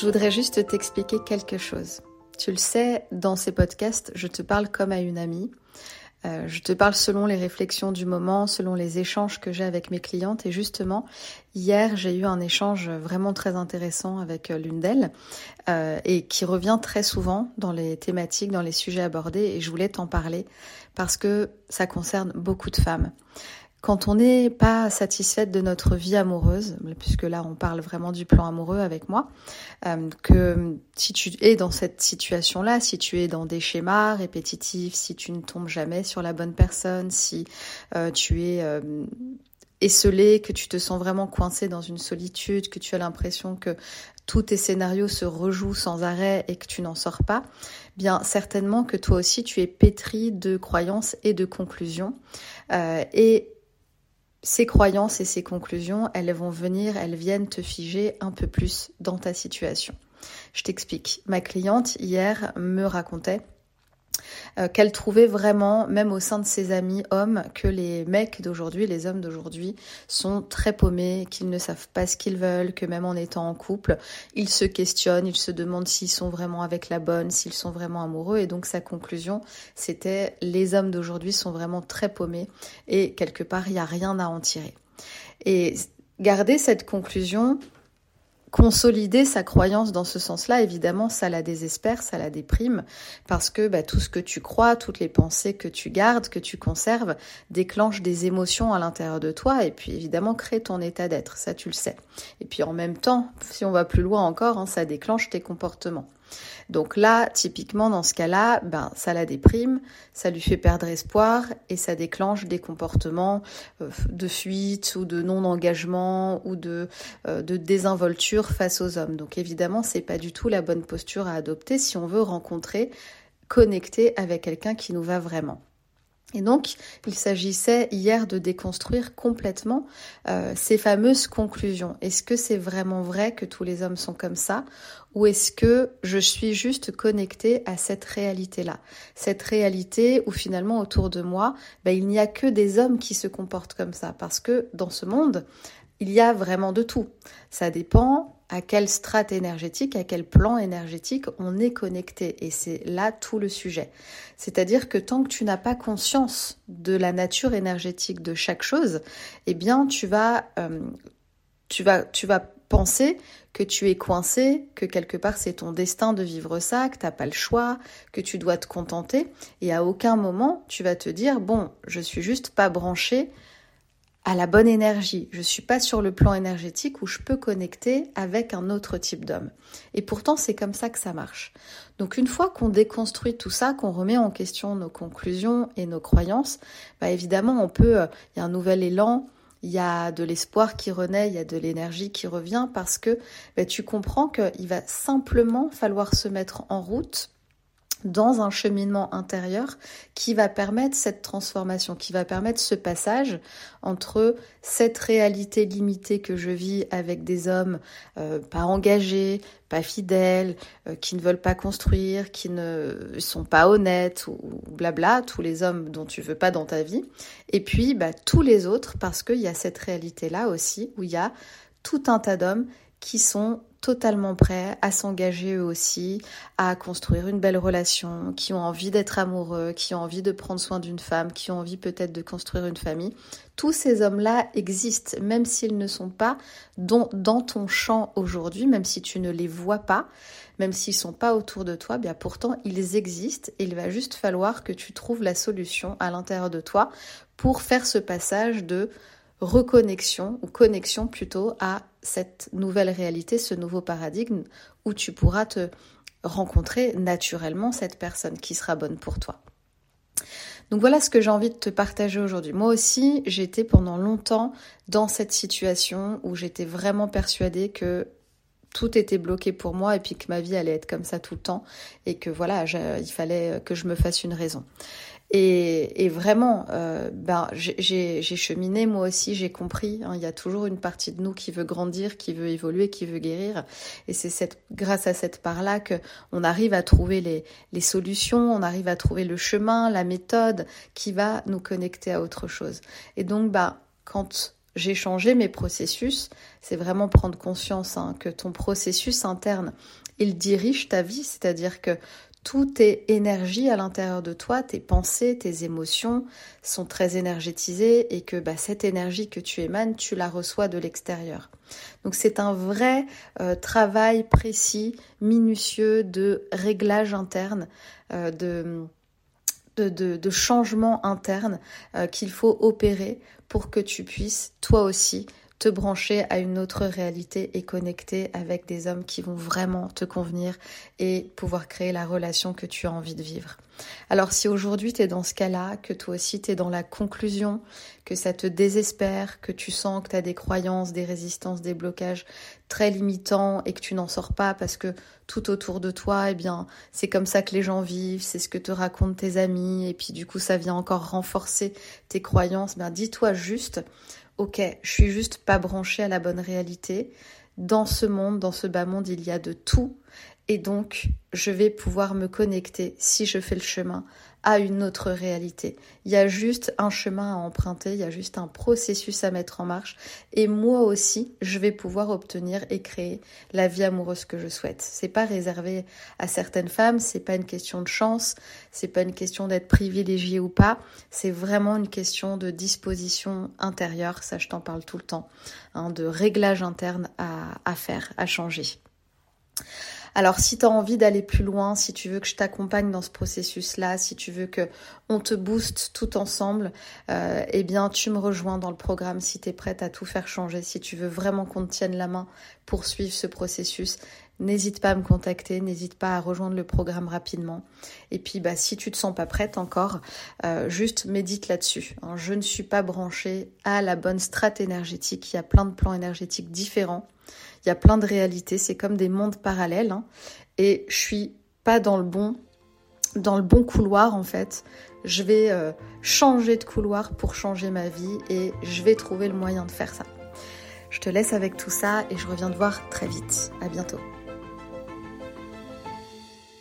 Je voudrais juste t'expliquer quelque chose. Tu le sais, dans ces podcasts, je te parle comme à une amie. Euh, je te parle selon les réflexions du moment, selon les échanges que j'ai avec mes clientes. Et justement, hier, j'ai eu un échange vraiment très intéressant avec euh, l'une d'elles euh, et qui revient très souvent dans les thématiques, dans les sujets abordés. Et je voulais t'en parler parce que ça concerne beaucoup de femmes. Quand on n'est pas satisfaite de notre vie amoureuse, puisque là on parle vraiment du plan amoureux avec moi, euh, que si tu es dans cette situation-là, si tu es dans des schémas répétitifs, si tu ne tombes jamais sur la bonne personne, si euh, tu es euh, esselé, que tu te sens vraiment coincé dans une solitude, que tu as l'impression que tous tes scénarios se rejouent sans arrêt et que tu n'en sors pas, bien certainement que toi aussi tu es pétri de croyances et de conclusions. Euh, et ces croyances et ces conclusions, elles vont venir, elles viennent te figer un peu plus dans ta situation. Je t'explique. Ma cliente hier me racontait euh, qu'elle trouvait vraiment, même au sein de ses amis hommes, que les mecs d'aujourd'hui, les hommes d'aujourd'hui, sont très paumés, qu'ils ne savent pas ce qu'ils veulent, que même en étant en couple, ils se questionnent, ils se demandent s'ils sont vraiment avec la bonne, s'ils sont vraiment amoureux. Et donc sa conclusion, c'était les hommes d'aujourd'hui sont vraiment très paumés et quelque part, il n'y a rien à en tirer. Et garder cette conclusion, consolider sa croyance dans ce sens-là, évidemment, ça la désespère, ça la déprime, parce que bah, tout ce que tu crois, toutes les pensées que tu gardes, que tu conserves, déclenchent des émotions à l'intérieur de toi, et puis évidemment crée ton état d'être, ça tu le sais. Et puis en même temps, si on va plus loin encore, hein, ça déclenche tes comportements. Donc là, typiquement dans ce cas-là, ben ça la déprime, ça lui fait perdre espoir et ça déclenche des comportements euh, de fuite ou de non-engagement ou de, euh, de désinvolture face aux hommes. Donc évidemment, c'est pas du tout la bonne posture à adopter si on veut rencontrer, connecter avec quelqu'un qui nous va vraiment. Et donc, il s'agissait hier de déconstruire complètement euh, ces fameuses conclusions. Est-ce que c'est vraiment vrai que tous les hommes sont comme ça? Ou est-ce que je suis juste connectée à cette réalité-là? Cette réalité où finalement autour de moi, ben, il n'y a que des hommes qui se comportent comme ça. Parce que dans ce monde, il y a vraiment de tout. Ça dépend à quelle strate énergétique, à quel plan énergétique on est connecté. Et c'est là tout le sujet. C'est-à-dire que tant que tu n'as pas conscience de la nature énergétique de chaque chose, eh bien tu vas, euh, tu vas, tu vas penser que tu es coincé, que quelque part c'est ton destin de vivre ça, que t'as pas le choix, que tu dois te contenter. Et à aucun moment tu vas te dire bon, je suis juste pas branché à la bonne énergie. Je suis pas sur le plan énergétique où je peux connecter avec un autre type d'homme. Et pourtant, c'est comme ça que ça marche. Donc, une fois qu'on déconstruit tout ça, qu'on remet en question nos conclusions et nos croyances, bah évidemment, on peut, euh, il y a un nouvel élan, il y a de l'espoir qui renaît, il y a de l'énergie qui revient parce que bah, tu comprends qu'il va simplement falloir se mettre en route dans un cheminement intérieur qui va permettre cette transformation, qui va permettre ce passage entre cette réalité limitée que je vis avec des hommes euh, pas engagés, pas fidèles, euh, qui ne veulent pas construire, qui ne sont pas honnêtes ou, blabla, tous les hommes dont tu veux pas dans ta vie, et puis bah, tous les autres parce qu'il y a cette réalité-là aussi où il y a tout un tas d'hommes qui sont totalement prêts à s'engager eux aussi, à construire une belle relation, qui ont envie d'être amoureux, qui ont envie de prendre soin d'une femme, qui ont envie peut-être de construire une famille. Tous ces hommes-là existent, même s'ils ne sont pas dans, ton champ aujourd'hui, même si tu ne les vois pas, même s'ils sont pas autour de toi, bien pourtant ils existent et il va juste falloir que tu trouves la solution à l'intérieur de toi pour faire ce passage de reconnexion ou connexion plutôt à cette nouvelle réalité, ce nouveau paradigme où tu pourras te rencontrer naturellement cette personne qui sera bonne pour toi. Donc voilà ce que j'ai envie de te partager aujourd'hui. Moi aussi, j'étais pendant longtemps dans cette situation où j'étais vraiment persuadée que tout était bloqué pour moi et puis que ma vie allait être comme ça tout le temps et que voilà, il fallait que je me fasse une raison. Et, vraiment, euh, ben, j'ai cheminé moi aussi, j'ai compris. Hein, il y a toujours une partie de nous qui veut grandir, qui veut évoluer, qui veut guérir. Et c'est cette, grâce à cette part-là que on arrive à trouver les, solutions, on arrive à trouver le chemin, la méthode qui va nous connecter à autre chose. Et donc, bah, quand j'ai changé mes processus, c'est vraiment prendre conscience hein, que ton processus interne, il dirige ta vie, c'est-à-dire que tout est énergie à l'intérieur de toi, tes pensées, tes émotions sont très énergétisées et que bah, cette énergie que tu émanes, tu la reçois de l'extérieur. Donc c'est un vrai euh, travail précis, minutieux de réglage interne, euh, de, de, changement interne euh, qu'il faut opérer pour que tu puisses toi aussi te brancher à une autre réalité et connecter avec des hommes qui vont vraiment te convenir et pouvoir créer la relation que tu as envie de vivre. Alors si aujourd'hui tu es dans ce cas-là, que toi aussi tu es dans la conclusion, que ça te désespère, que tu sens que tu as des croyances, des résistances, des blocages très limitants et que tu n'en sors pas parce que tout autour de toi, eh bien, c'est comme ça que les gens vivent, c'est ce que te racontent tes amis et puis du coup ça vient encore renforcer tes croyances, ben dis-toi juste ok, je suis juste pas branchée à la bonne réalité. Dans ce monde, dans ce bas monde, il y a de tout. Et donc, je vais pouvoir me connecter, si je fais le chemin, à une autre réalité. Il y a juste un chemin à emprunter, il y a juste un processus à mettre en marche. Et moi aussi, je vais pouvoir obtenir et créer la vie amoureuse que je souhaite. C'est pas réservé à certaines femmes, c'est pas une question de chance, c'est pas une question d'être privilégié ou pas. C'est vraiment une question de disposition intérieure. Ça, je t'en parle tout le temps, hein, de réglage interne à, à faire, à changer. Alors si tu as envie d'aller plus loin, si tu veux que je t'accompagne dans ce processus-là, si tu veux que on te booste tout ensemble, euh, eh bien tu me rejoins dans le programme si tu es prête à tout faire changer, si tu veux vraiment qu'on te tienne la main pour suivre ce processus. N'hésite pas à me contacter, n'hésite pas à rejoindre le programme rapidement. Et puis, bah, si tu te sens pas prête encore, euh, juste médite là-dessus. Hein. Je ne suis pas branchée à la bonne strate énergétique. Il y a plein de plans énergétiques différents. Il y a plein de réalités, c'est comme des mondes parallèles. Hein. et je suis pas dans le bon, couloir en fait. Je vais euh, changer de couloir pour changer ma vie et je vais trouver le moyen de faire ça. Je te laisse avec tout ça et je reviens te voir très vite. À bientôt.